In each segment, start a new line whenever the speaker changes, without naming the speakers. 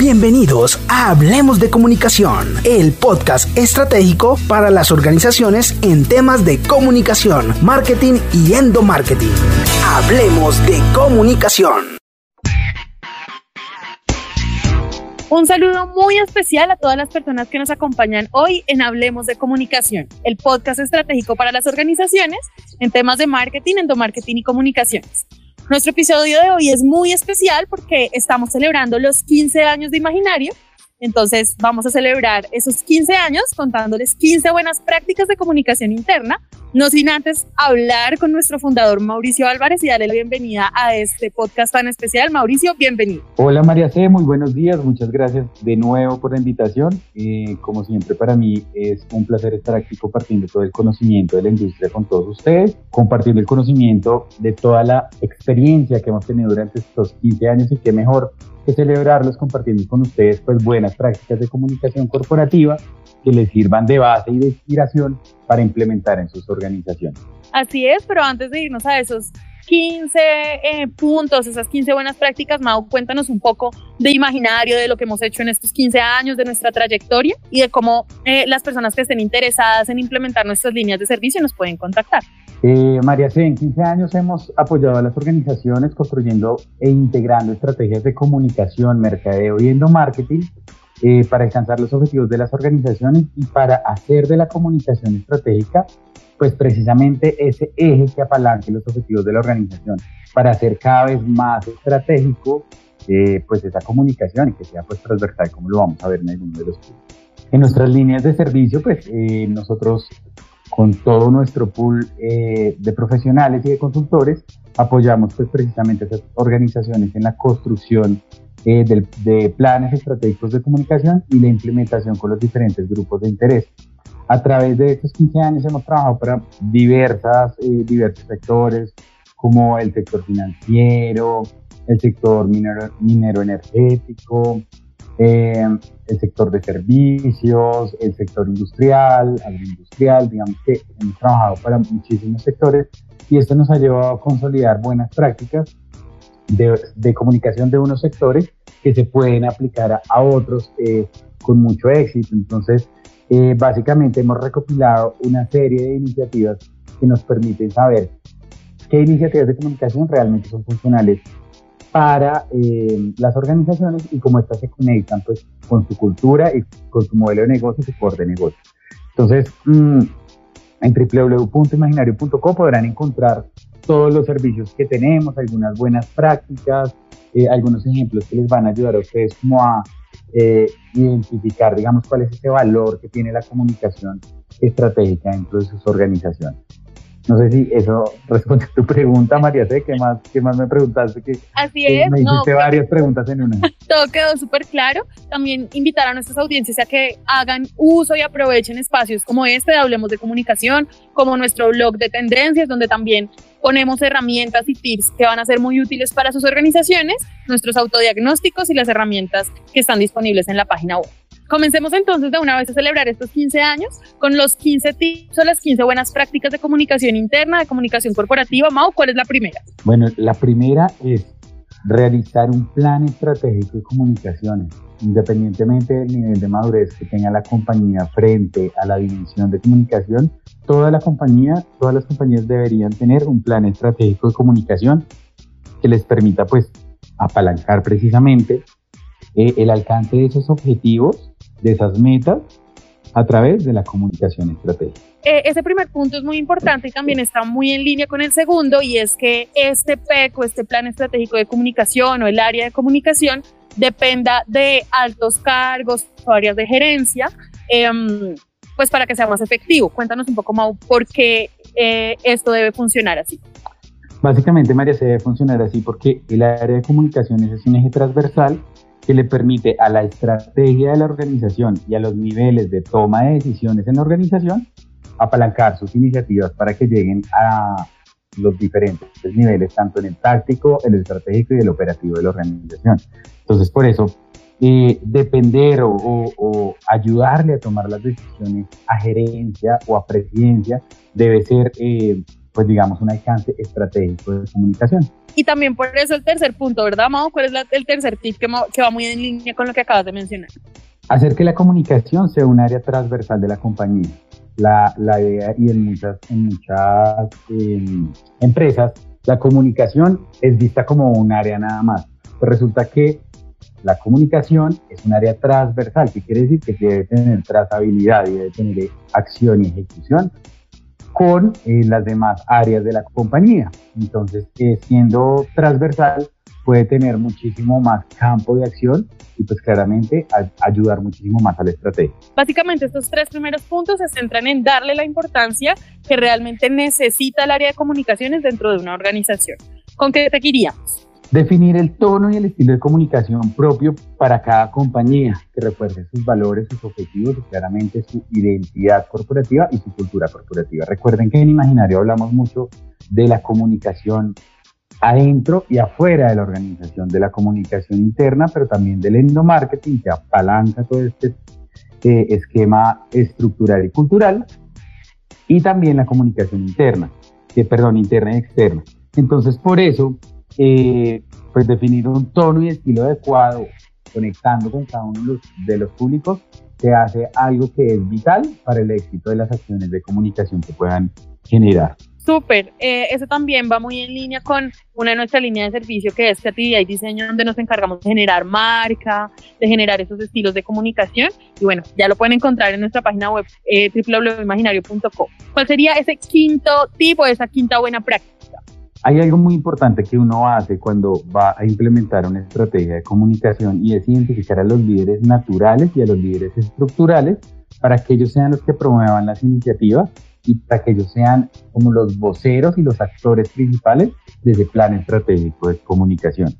Bienvenidos a Hablemos de Comunicación, el podcast estratégico para las organizaciones en temas de comunicación, marketing y endomarketing. Hablemos de Comunicación.
Un saludo muy especial a todas las personas que nos acompañan hoy en Hablemos de Comunicación, el podcast estratégico para las organizaciones en temas de marketing, endomarketing y comunicaciones. Nuestro episodio de hoy es muy especial porque estamos celebrando los 15 años de Imaginario. Entonces vamos a celebrar esos 15 años contándoles 15 buenas prácticas de comunicación interna no sin antes hablar con nuestro fundador Mauricio Álvarez y darle la bienvenida a este podcast tan especial. Mauricio, bienvenido.
Hola María C, muy buenos días. Muchas gracias de nuevo por la invitación. Eh, como siempre para mí es un placer estar aquí compartiendo todo el conocimiento de la industria con todos ustedes, compartiendo el conocimiento de toda la experiencia que hemos tenido durante estos 15 años y qué mejor que celebrarlos compartiendo con ustedes pues buenas prácticas de comunicación corporativa que les sirvan de base y de inspiración para implementar en sus organizaciones.
Así es, pero antes de irnos a esos 15 eh, puntos, esas 15 buenas prácticas, Mau, cuéntanos un poco de imaginario, de lo que hemos hecho en estos 15 años, de nuestra trayectoria y de cómo eh, las personas que estén interesadas en implementar nuestras líneas de servicio nos pueden contactar.
Eh, María C, en 15 años hemos apoyado a las organizaciones construyendo e integrando estrategias de comunicación, mercadeo y endomarketing eh, para alcanzar los objetivos de las organizaciones y para hacer de la comunicación estratégica, pues precisamente ese eje que apalanque los objetivos de la organización, para hacer cada vez más estratégico eh, pues esa comunicación y que sea pues transversal, como lo vamos a ver en algunos de los puntos. En nuestras líneas de servicio, pues eh, nosotros con todo nuestro pool de profesionales y de consultores, apoyamos pues precisamente a esas organizaciones en la construcción eh, de planes estratégicos de comunicación y la implementación con los diferentes grupos de interés. A través de estos 15 años hemos trabajado para diversas, eh, diversos sectores, como el sector financiero, el sector minero, minero energético, eh, el sector de servicios, el sector industrial, agroindustrial, digamos que hemos trabajado para muchísimos sectores y esto nos ha llevado a consolidar buenas prácticas de, comunicación de unos sectores que se pueden aplicar a, otros eh, con mucho éxito. Entonces, eh, básicamente hemos recopilado una serie de iniciativas que nos permiten saber qué iniciativas de comunicación realmente son funcionales para eh, las organizaciones y cómo estas se conectan pues, con su cultura y con su modelo de negocio y su core de negocio. Entonces, mm, en www.imaginario.co podrán encontrar todos los servicios que tenemos, algunas buenas prácticas, eh, algunos ejemplos que les van a ayudar a ustedes como a eh, identificar, digamos, cuál es ese valor que tiene la comunicación estratégica dentro de sus organizaciones. No sé si eso responde a tu pregunta, María. ¿Qué más, qué más me preguntaste? Que,
Así es.
me hiciste varias preguntas en una.
Todo quedó súper claro. También invitar a nuestras audiencias a que hagan uso y aprovechen espacios como este de Hablemos de Comunicación, como nuestro blog de tendencias, donde también ponemos herramientas y tips que van a ser muy útiles para sus organizaciones, nuestros autodiagnósticos y las herramientas que están disponibles en la página web. Comencemos entonces de una vez a celebrar estos 15 años con los 15 tips o las 15 buenas prácticas de comunicación interna, de comunicación corporativa. Mau, ¿cuál es la primera?
Bueno, la primera es realizar un plan estratégico de comunicaciones, independientemente del nivel de madurez que tenga la compañía frente a la dimensión de comunicación. Toda la compañía, todas las compañías deberían tener un plan estratégico de comunicación que les permita pues apalancar precisamente eh, el alcance de esos objetivos de esas metas a través de la comunicación estratégica.
Eh, ese primer punto es muy importante y también está muy en línea con el segundo y es que este PEC o este plan estratégico de comunicación o el área de comunicación dependa de altos cargos o áreas de gerencia, em, pues para que sea más efectivo. Cuéntanos un poco, Mau, por qué eh, esto debe funcionar así.
Básicamente, María, se debe funcionar así porque el área de comunicaciones es un eje transversal que le permite a la estrategia de la organización y a los niveles de toma de decisiones en la organización apalancar sus iniciativas para que lleguen a los diferentes niveles, tanto en el táctico, el estratégico y el operativo de la organización. Entonces, por eso, eh, depender o, ayudarle a tomar las decisiones a gerencia o a presidencia debe ser eh, pues digamos, un alcance estratégico de comunicación.
Y también por eso el tercer punto, ¿verdad, Mau? ¿Cuál es el tercer tip que, que va muy en línea con lo que acabas de mencionar?
Hacer que la comunicación sea un área transversal de la compañía. La, la idea, y en muchas, en muchas em, empresas, la comunicación es vista como un área nada más. Pero resulta que la comunicación es un área transversal, que quiere decir que debe tener trazabilidad y debe tener acción y ejecución con eh, las demás áreas de la compañía. Entonces, eh, siendo transversal, puede tener muchísimo más campo de acción y pues claramente ayudar muchísimo más a la estrategia.
Básicamente estos tres primeros puntos se centran en darle la importancia que realmente necesita el área de comunicaciones dentro de una organización. ¿Con qué te seguiríamos?
Definir el tono y el estilo de comunicación propio para cada compañía, que refuerce sus valores, sus objetivos y claramente su identidad corporativa y su cultura corporativa. Recuerden que en Imaginario hablamos mucho de la comunicación adentro y afuera de la organización, de la comunicación interna, pero también del endomarketing que apalanca todo este eh, esquema estructural y cultural, y también la comunicación interna, que, perdón, interna y externa. Entonces, por eso, eh, pues definir un tono y estilo adecuado, conectando con cada uno de los, públicos, se hace algo que es vital para el éxito de las acciones de comunicación que puedan generar.
Súper, eh, eso también va muy en línea con una de nuestras líneas de servicio que es creatividad y diseño, donde nos encargamos de generar marca, de generar esos estilos de comunicación. Y bueno, ya lo pueden encontrar en nuestra página web eh, www.imaginario.com. ¿Cuál sería ese quinto tipo, esa quinta buena práctica?
Hay algo muy importante que uno hace cuando va a implementar una estrategia de comunicación y es identificar a los líderes naturales y a los líderes estructurales para que ellos sean los que promuevan las iniciativas y para que ellos sean como los voceros y los actores principales de ese plan estratégico de comunicación.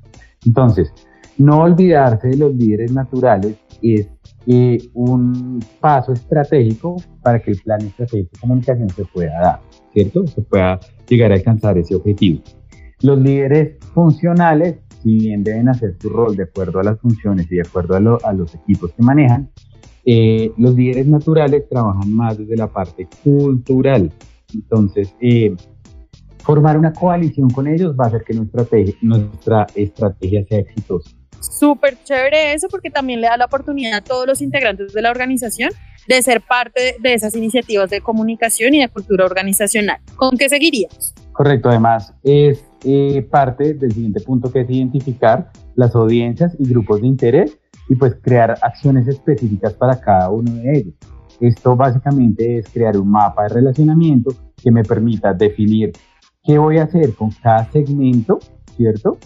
Entonces, no olvidarse de los líderes naturales es eh, un paso estratégico para que el plan estratégico de comunicación se pueda dar, ¿cierto? Se pueda llegar a alcanzar ese objetivo. Los líderes funcionales, si bien deben hacer su rol de acuerdo a las funciones y de acuerdo a, los equipos que manejan, eh, los líderes naturales trabajan más desde la parte cultural. Entonces, eh, formar una coalición con ellos va a hacer que nuestra estrategia, nuestra estrategia sea exitosa.
Súper chévere eso porque también le da la oportunidad a todos los integrantes de la organización de ser parte de esas iniciativas de comunicación y de cultura organizacional. ¿Con qué seguiríamos?
Correcto, además es eh, parte del siguiente punto que es identificar las audiencias y grupos de interés y pues crear acciones específicas para cada uno de ellos. Esto básicamente es crear un mapa de relacionamiento que me permita definir qué voy a hacer con cada segmento, ¿cierto?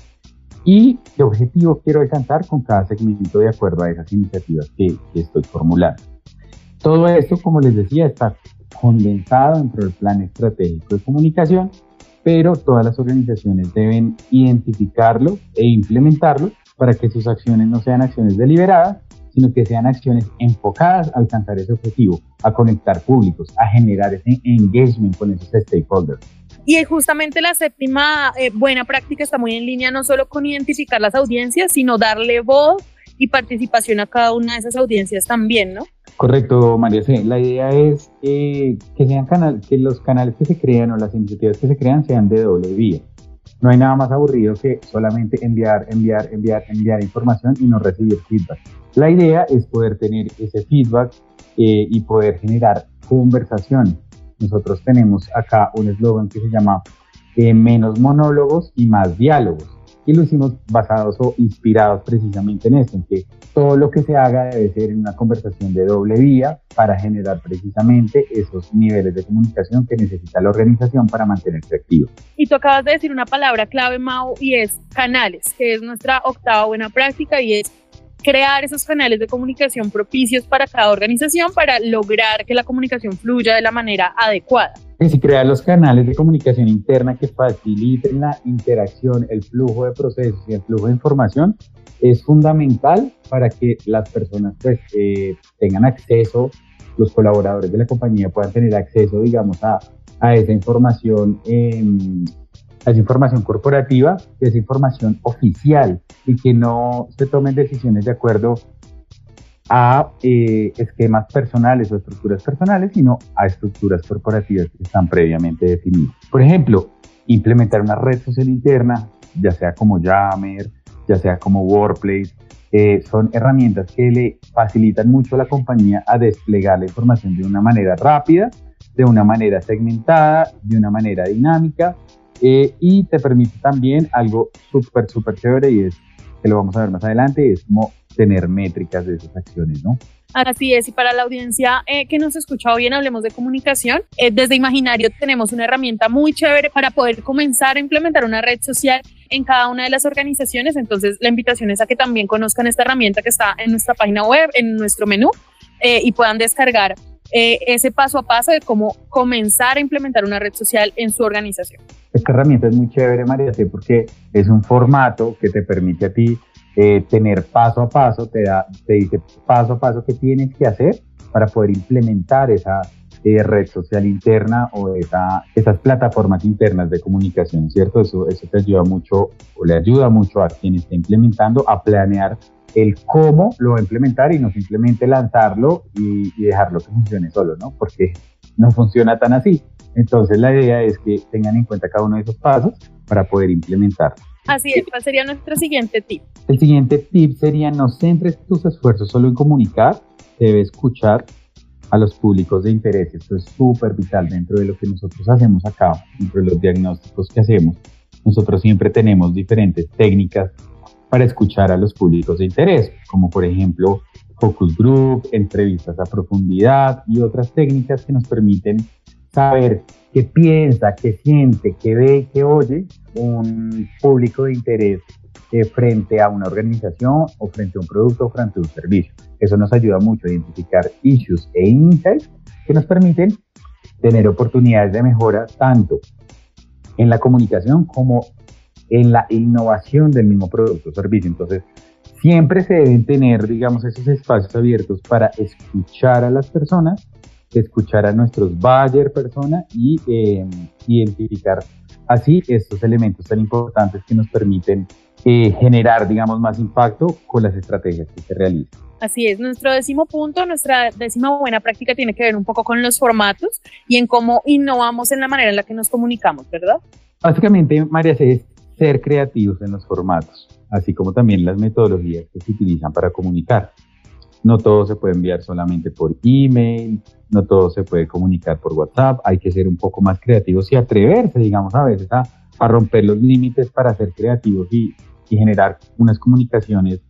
y qué objetivo quiero alcanzar con cada segmento de acuerdo a esas iniciativas que, estoy formulando. Todo esto, como les decía, está condensado dentro del plan estratégico de comunicación, pero todas las organizaciones deben identificarlo e implementarlo para que sus acciones no sean acciones deliberadas, sino que sean acciones enfocadas a alcanzar ese objetivo, a conectar públicos, a generar ese engagement con esos stakeholders.
Y justamente la séptima eh, buena práctica está muy en línea no solo con identificar las audiencias, sino darle voz y participación a cada una de esas audiencias también, ¿no?
Correcto, María C. La idea es que, sean canal, que los canales que se crean o las iniciativas que se crean sean de doble vía. No hay nada más aburrido que solamente enviar, enviar, enviar, enviar información y no recibir feedback. La idea es poder tener ese feedback eh, y poder generar conversación nosotros tenemos acá un eslogan que se llama eh, menos monólogos y más diálogos. Y lo hicimos basados o inspirados precisamente en esto, en que todo lo que se haga debe ser en una conversación de doble vía para generar precisamente esos niveles de comunicación que necesita la organización para mantenerse activo.
Y tú acabas de decir una palabra clave, Mau, y es canales, que es nuestra octava buena práctica y es crear esos canales de comunicación propicios para cada organización para lograr que la comunicación fluya de la manera adecuada.
Y crear los canales de comunicación interna que faciliten la interacción, el flujo de procesos y el flujo de información es fundamental para que las personas pues, eh, tengan acceso, los colaboradores de la compañía puedan tener acceso, digamos, a, a esa información es información corporativa, es información oficial y que no se tomen decisiones de acuerdo a eh, esquemas personales o estructuras personales, sino a estructuras corporativas que están previamente definidas. Por ejemplo, implementar una red social interna, ya sea como Yammer, ya sea como Workplace, eh, son herramientas que le facilitan mucho a la compañía a desplegar la información de una manera rápida, de una manera segmentada, de una manera dinámica eh, y te permite también algo súper, súper chévere y es que lo vamos a ver más adelante, es como tener métricas de esas acciones, ¿no?
Así es, y para la audiencia eh, que nos escucha hoy en Hablemos de Comunicación, eh, desde Imaginario tenemos una herramienta muy chévere para poder comenzar a implementar una red social en cada una de las organizaciones. Entonces, la invitación es a que también conozcan esta herramienta que está en nuestra página web, en nuestro menú, eh, y puedan descargar ese paso a paso de cómo comenzar a implementar una red social en su organización.
Esta herramienta es muy chévere, María, porque es un formato que te permite a ti eh, tener paso a paso, te, da, te dice paso a paso qué tienes que hacer para poder implementar esa eh, red social interna o esa, esas plataformas internas de comunicación, ¿cierto? Eso, eso te ayuda mucho o le ayuda mucho a quien está implementando a planear el cómo lo va a implementar y no simplemente lanzarlo y, y dejarlo que funcione solo, ¿no? Porque no funciona tan así. Entonces la idea es que tengan en cuenta cada uno de esos pasos para poder implementarlo.
Así es, ¿cuál sería nuestro siguiente tip?
El siguiente tip sería no centres tus esfuerzos solo en comunicar, debe escuchar a los públicos de interés. Esto es súper vital dentro de lo que nosotros hacemos acá, dentro de los diagnósticos que hacemos. Nosotros siempre tenemos diferentes técnicas para escuchar a los públicos de interés, como por ejemplo focus group, entrevistas a profundidad y otras técnicas que nos permiten saber qué piensa, qué siente, qué ve, qué oye un público de interés eh, frente a una organización o frente a un producto o frente a un servicio. Eso nos ayuda mucho a identificar issues e insights que nos permiten tener oportunidades de mejora tanto en la comunicación como en la innovación del mismo producto o servicio. Entonces, siempre se deben tener, digamos, esos espacios abiertos para escuchar a las personas escuchar a nuestros buyer persona y eh, identificar así estos elementos tan importantes que nos permiten eh, generar, digamos, más impacto con las estrategias que se realizan.
Así es, nuestro décimo punto, nuestra décima buena práctica tiene que ver un poco con los formatos y en cómo innovamos en la manera en la que nos comunicamos, ¿verdad?
Básicamente, María, es ser creativos en los formatos, así como también las metodologías que se utilizan para comunicar. No todo se puede enviar solamente por email, no todo se puede comunicar por WhatsApp, hay que ser un poco más creativos y atreverse, digamos, a veces a, romper los límites para ser creativos y, generar unas comunicaciones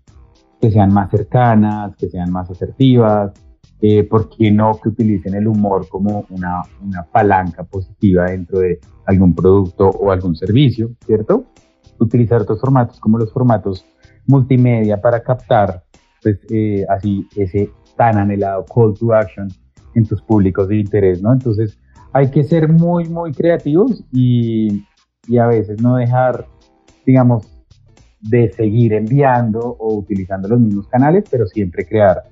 que sean más cercanas, que sean más asertivas, eh, ¿por qué no que utilicen el humor como una, una, palanca positiva dentro de algún producto o algún servicio, ¿cierto? Utilizar otros formatos como los formatos multimedia para captar pues eh, así ese tan anhelado call to action en tus públicos de interés, ¿no? Entonces hay que ser muy, muy creativos y, y a veces no dejar, digamos, de seguir enviando o utilizando los mismos canales, pero siempre crear,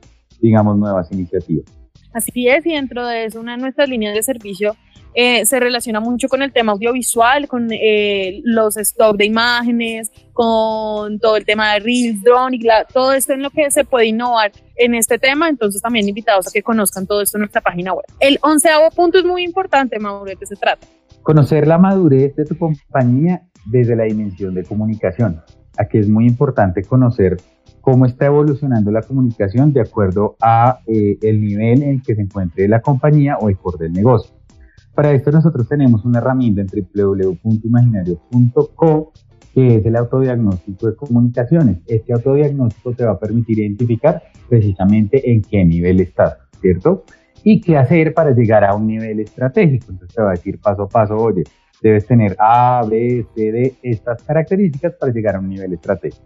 digamos, nuevas iniciativas.
Así es, y dentro de eso, una de nuestras líneas de servicio eh, se relaciona mucho con el tema audiovisual, con eh, los stock de imágenes, con todo el tema de Reels, Drone y todo esto en lo que se puede innovar en este tema. Entonces también invitados a que conozcan todo esto en nuestra página web. El onceavo punto es muy importante, Mauro, ¿de qué se trata?
Conocer la madurez de tu compañía desde la dimensión de comunicación. Aquí es muy importante conocer cómo está evolucionando la comunicación de acuerdo a eh, el nivel en el que se encuentre la compañía o el core del negocio. Para esto nosotros tenemos una herramienta en www.imaginario.co que es el autodiagnóstico de comunicaciones. Este autodiagnóstico te va a permitir identificar precisamente en qué nivel estás, ¿cierto? Y qué hacer para llegar a un nivel estratégico. Entonces te va a decir paso a paso, oye, debes tener A, B, C, D, estas características para llegar a un nivel estratégico.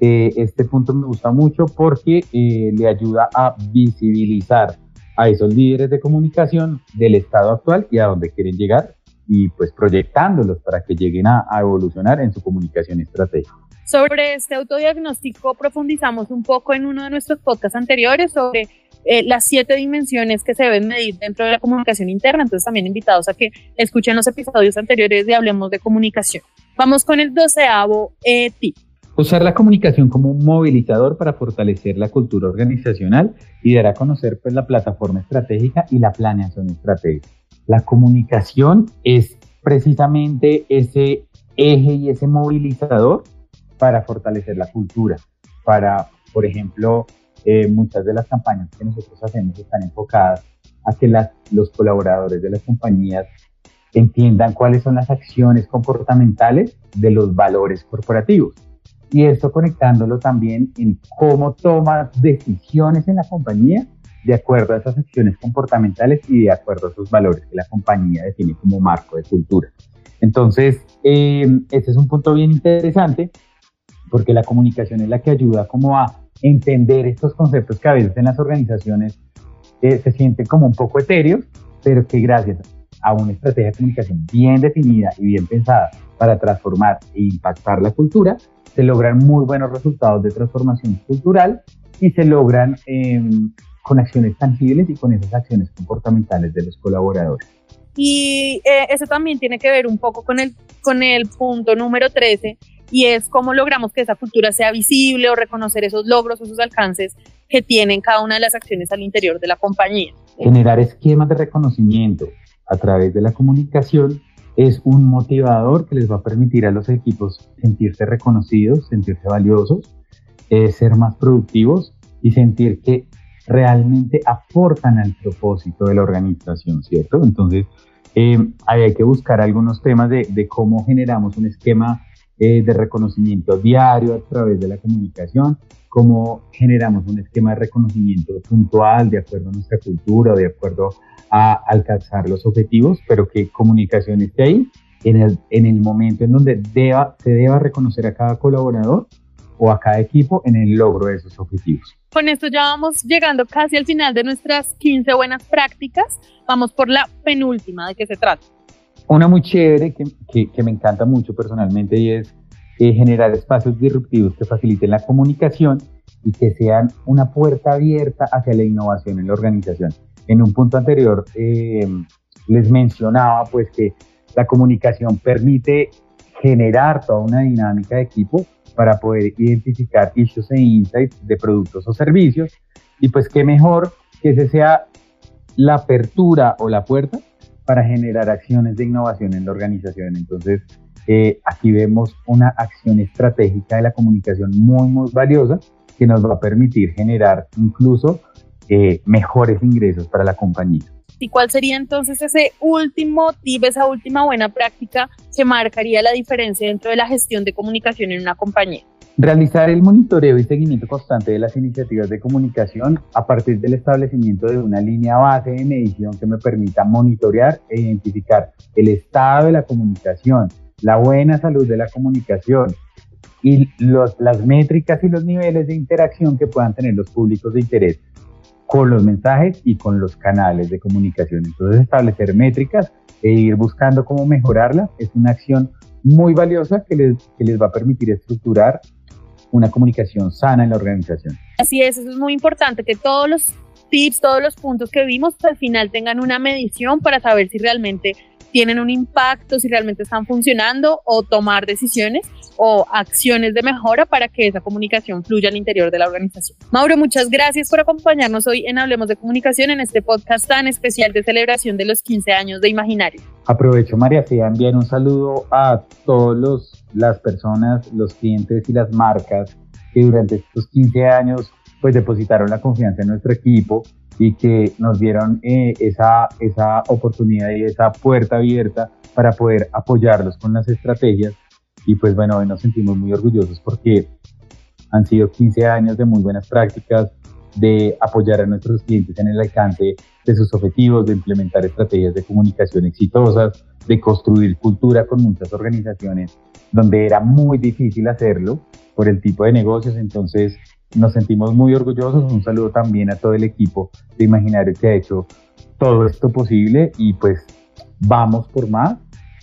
Eh, este punto me gusta mucho porque eh, le ayuda a visibilizar a esos líderes de comunicación del estado actual y a dónde quieren llegar y pues proyectándolos para que lleguen a, evolucionar en su comunicación estratégica.
Sobre este autodiagnóstico profundizamos un poco en uno de nuestros podcasts anteriores sobre eh, las siete dimensiones que se deben medir dentro de la comunicación interna, entonces también invitados a que escuchen los episodios anteriores de Hablemos de Comunicación. Vamos con el doceavo eh, tip.
Usar la comunicación como un movilizador para fortalecer la cultura organizacional y dar a conocer pues, la plataforma estratégica y la planeación estratégica. La comunicación es precisamente ese eje y ese movilizador para fortalecer la cultura, para, por ejemplo, eh, muchas de las campañas que nosotros hacemos están enfocadas a que los colaboradores de las compañías entiendan cuáles son las acciones comportamentales de los valores corporativos y esto conectándolo también en cómo tomas decisiones en la compañía de acuerdo a esas acciones comportamentales y de acuerdo a esos valores que la compañía define como marco de cultura. Entonces, eh, es un punto bien interesante porque la comunicación es la que ayuda como a entender estos conceptos que a veces en las organizaciones eh, se sienten como un poco etéreos, pero que gracias a una estrategia de comunicación bien definida y bien pensada para transformar e impactar la cultura, se logran muy buenos resultados de transformación cultural y se logran em, con acciones tangibles y con esas acciones comportamentales de los colaboradores.
Y eh, eso también tiene que ver un poco con el, con el punto número 13 y es cómo logramos que esa cultura sea visible o reconocer esos logros o esos alcances que tienen cada una de las acciones al interior de la compañía.
Generar esquemas de reconocimiento a través de la comunicación es un motivador que les va a permitir a los equipos sentirse reconocidos, sentirse valiosos, eh, ser más productivos y sentir que realmente aportan al propósito de la organización, ¿cierto? Entonces, eh, hay que buscar algunos temas de, cómo generamos un esquema eh, de reconocimiento diario a través de la comunicación, cómo generamos un esquema de reconocimiento puntual de acuerdo a nuestra cultura, de acuerdo a alcanzar los objetivos, pero que comunicación esté ahí en el, en el momento en donde deba, se deba reconocer a cada colaborador o a cada equipo en el logro de esos objetivos.
Con esto ya vamos llegando casi al final de nuestras 15 buenas prácticas. Vamos por la penúltima, ¿de qué se trata?
Una muy chévere que, que, que me encanta mucho personalmente y es eh, generar espacios disruptivos que faciliten la comunicación y que sean una puerta abierta hacia la innovación en la organización. En un punto anterior eh, les mencionaba pues que la comunicación permite generar toda una dinámica de equipo para poder identificar issues e insights de productos o servicios y pues qué mejor que ese sea la apertura o la puerta para generar acciones de innovación en la organización. Entonces, eh, aquí vemos una acción estratégica de la comunicación muy, muy valiosa que nos va a permitir generar incluso eh, mejores ingresos para la compañía.
¿Y cuál sería entonces ese último tip, esa última buena práctica que marcaría la diferencia dentro de la gestión de comunicación en una compañía?
Realizar el monitoreo y seguimiento constante de las iniciativas de comunicación a partir del establecimiento de una línea base de medición que me permita monitorear e identificar el estado de la comunicación, la buena salud de la comunicación y las métricas y los niveles de interacción que puedan tener los públicos de interés con los mensajes y con los canales de comunicación. Entonces, establecer métricas e ir buscando cómo mejorarlas es una acción muy valiosa que les, que les va a permitir estructurar una comunicación sana en la organización.
Así es, eso es muy importante, que todos los tips, todos los puntos que vimos, al final tengan una medición para saber si realmente tienen un impacto, si realmente están funcionando o tomar decisiones o acciones de mejora para que esa comunicación fluya al interior de la organización. Mauro, muchas gracias por acompañarnos hoy en Hablemos de Comunicación en este podcast tan especial de celebración de los 15 años de Imaginario.
Aprovecho, María Fía, enviar un saludo a todas las personas, los clientes y las marcas que durante estos 15 años pues depositaron la confianza en nuestro equipo y que nos dieron eh, esa, esa oportunidad y esa puerta abierta para poder apoyarlos con las estrategias. Y pues bueno, hoy nos sentimos muy orgullosos porque han sido 15 años de muy buenas prácticas, de apoyar a nuestros clientes en el alcance de sus objetivos, de implementar estrategias de comunicación exitosas, de construir cultura con muchas organizaciones donde era muy difícil hacerlo por el tipo de negocios. Entonces, nos sentimos muy orgullosos. Un saludo también a todo el equipo de Imaginario que ha hecho todo esto posible y pues vamos por más,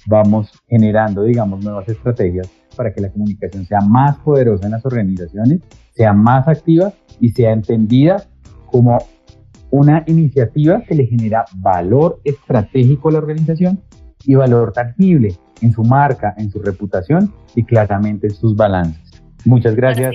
vamos generando, digamos, nuevas estrategias para que la comunicación sea más poderosa en las organizaciones, sea más activa y sea entendida como una iniciativa que le genera valor estratégico a la organización y valor tangible en su marca, en su reputación y claramente en sus balances. Muchas gracias,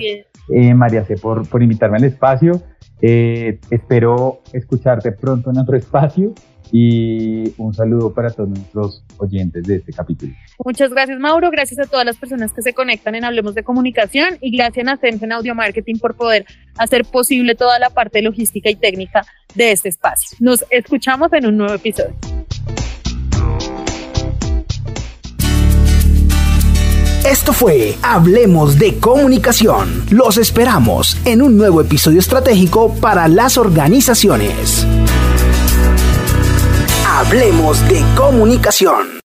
eh, María C, por, por invitarme al espacio. Eh, espero escucharte pronto en otro espacio y un saludo para todos nuestros oyentes de este capítulo.
Muchas gracias, Mauro. Gracias a todas las personas que se conectan en Hablemos de Comunicación y gracias a Sense en Audio Marketing por poder hacer posible toda la parte logística y técnica de este espacio. Nos escuchamos en un nuevo episodio.
Esto fue Hablemos de Comunicación. Los esperamos en un nuevo episodio estratégico para las organizaciones. Hablemos de Comunicación.